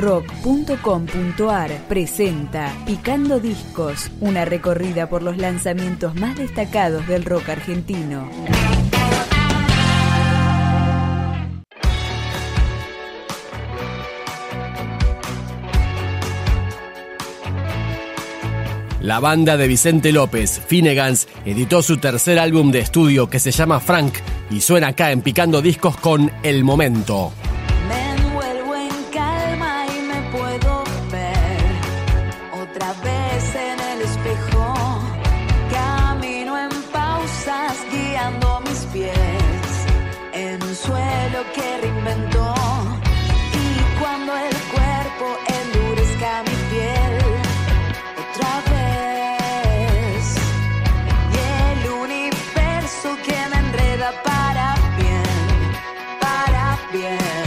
rock.com.ar presenta Picando Discos, una recorrida por los lanzamientos más destacados del rock argentino. La banda de Vicente López, Finnegan's, editó su tercer álbum de estudio que se llama Frank y suena acá en Picando Discos con El Momento. Bien.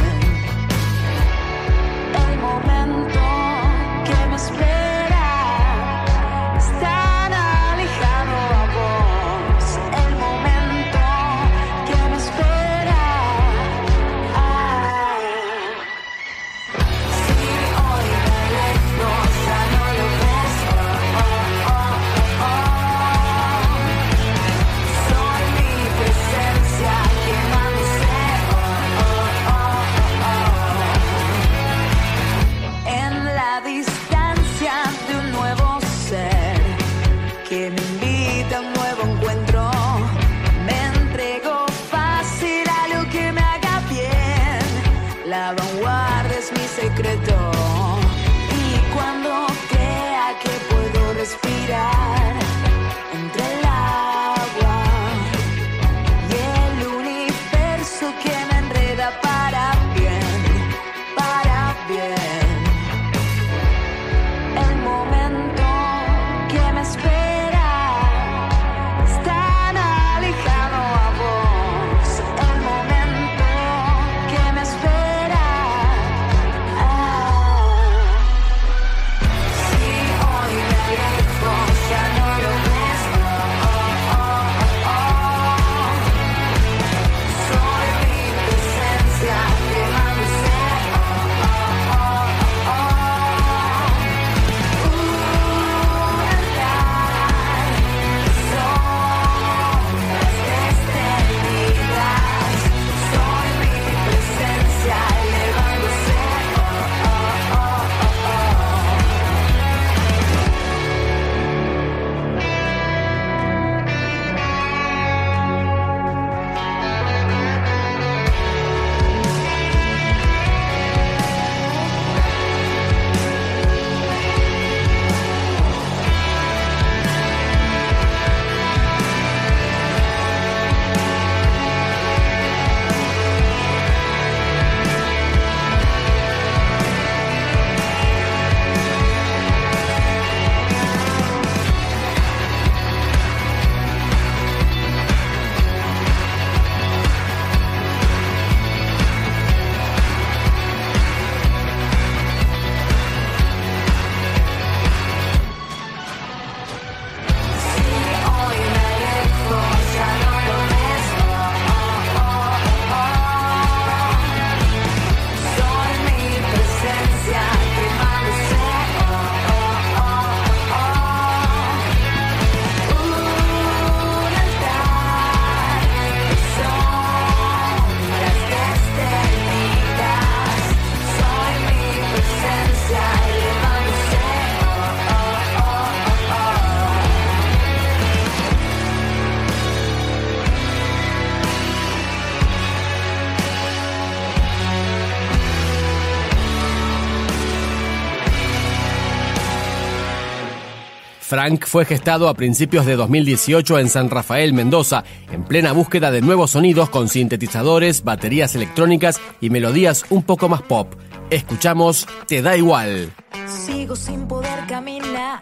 Frank fue gestado a principios de 2018 en San Rafael, Mendoza, en plena búsqueda de nuevos sonidos con sintetizadores, baterías electrónicas y melodías un poco más pop. Escuchamos Te da igual. Sigo sin poder caminar.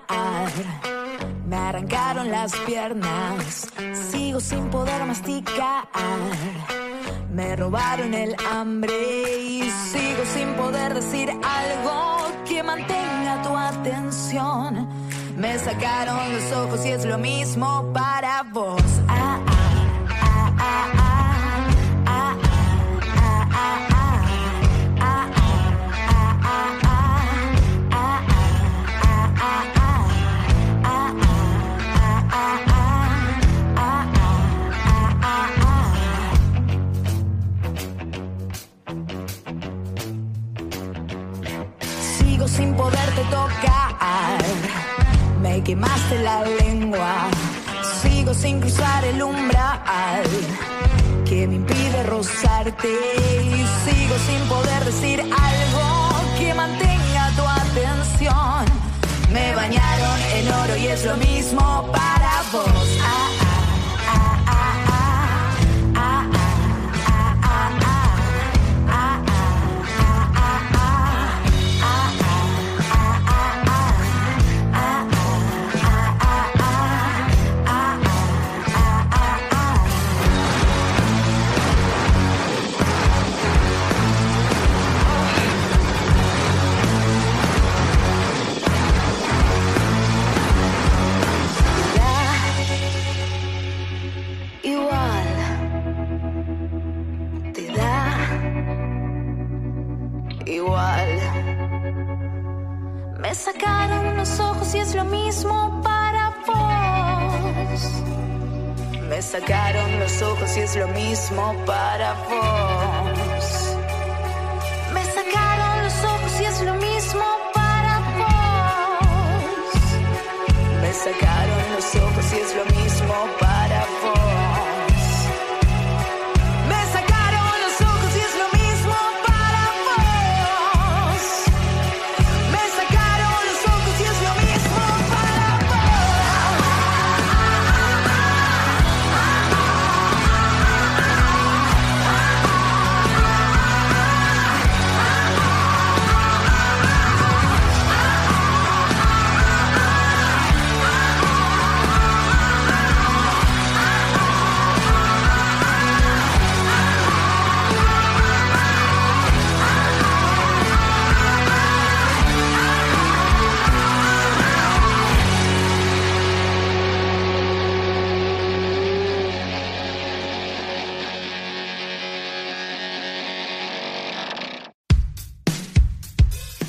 Me arrancaron las piernas. Sigo sin poder masticar. Me robaron el hambre y sigo sin poder decir algo que mantenga tu atención. Me sacaron los ojos y es lo mismo para vos. Ah, ah, de rozarte y sigo sin poder decir algo que mantenga tu atención. Me bañaron en oro y es lo mismo para vos. Ah, ah. mesmo para vós.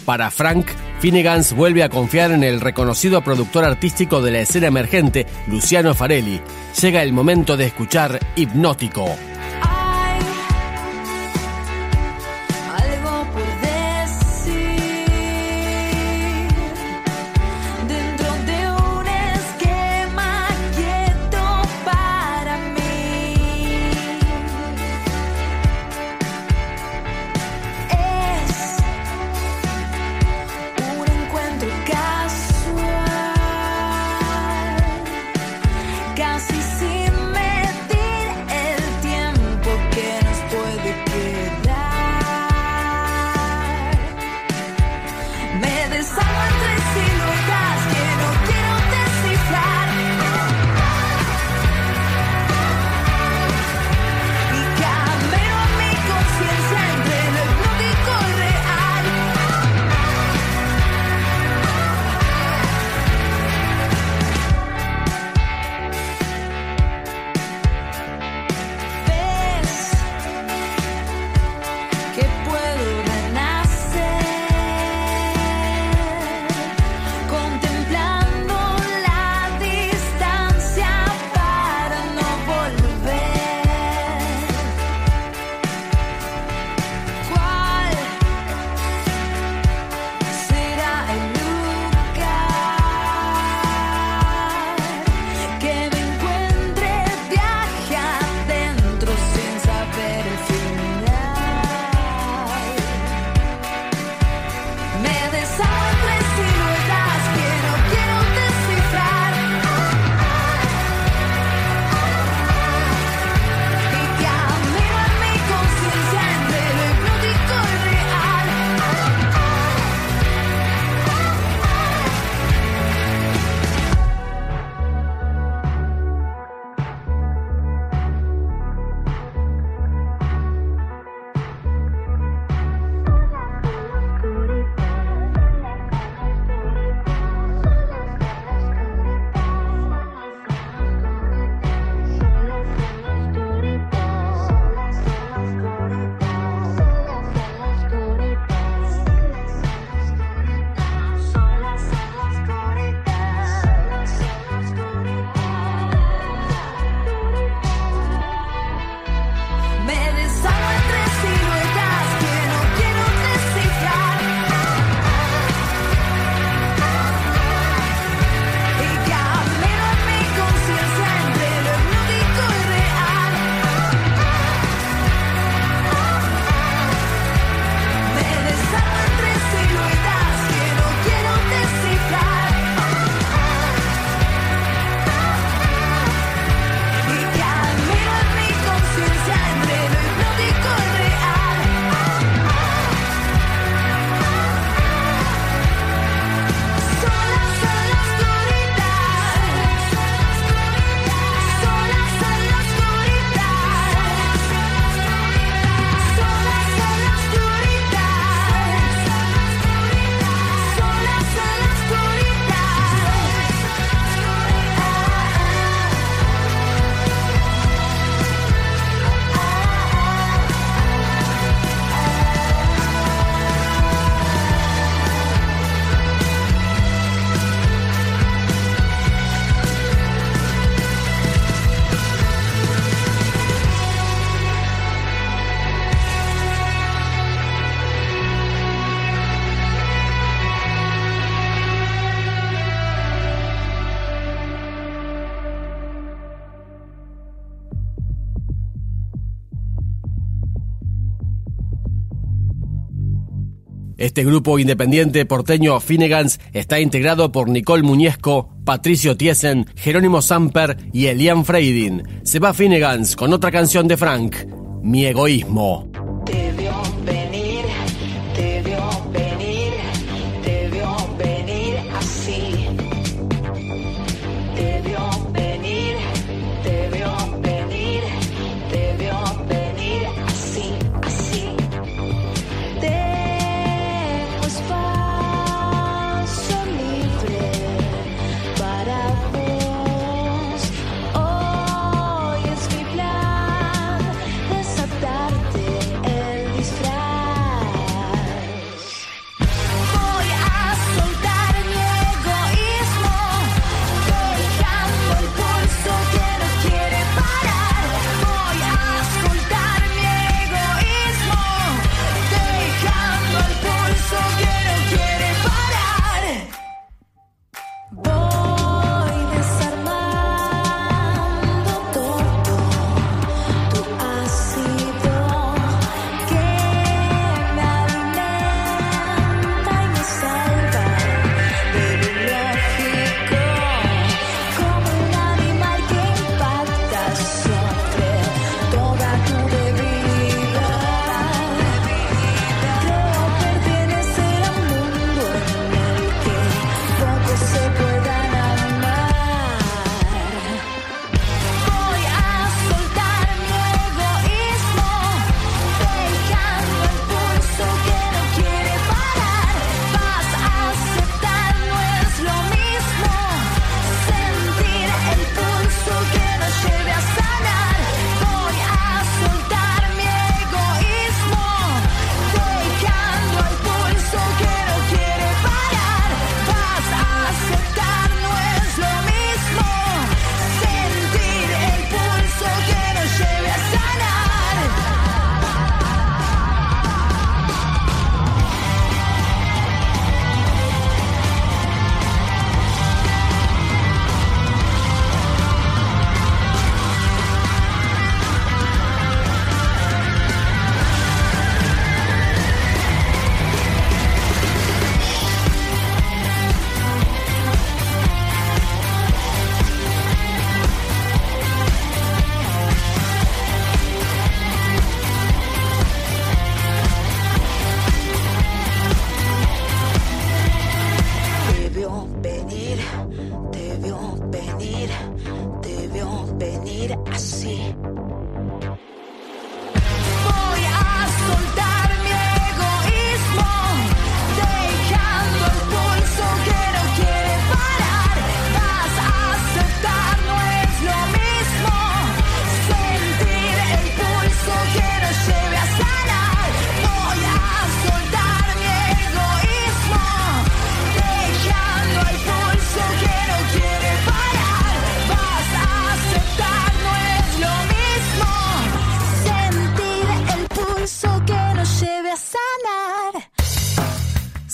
Para Frank, Finnegans vuelve a confiar en el reconocido productor artístico de la escena emergente, Luciano Farelli. Llega el momento de escuchar Hipnótico. Este grupo independiente porteño Finegans está integrado por Nicole Muñezco, Patricio Tiesen, Jerónimo Samper y Elian Freidin. Se va Finegans con otra canción de Frank, Mi egoísmo.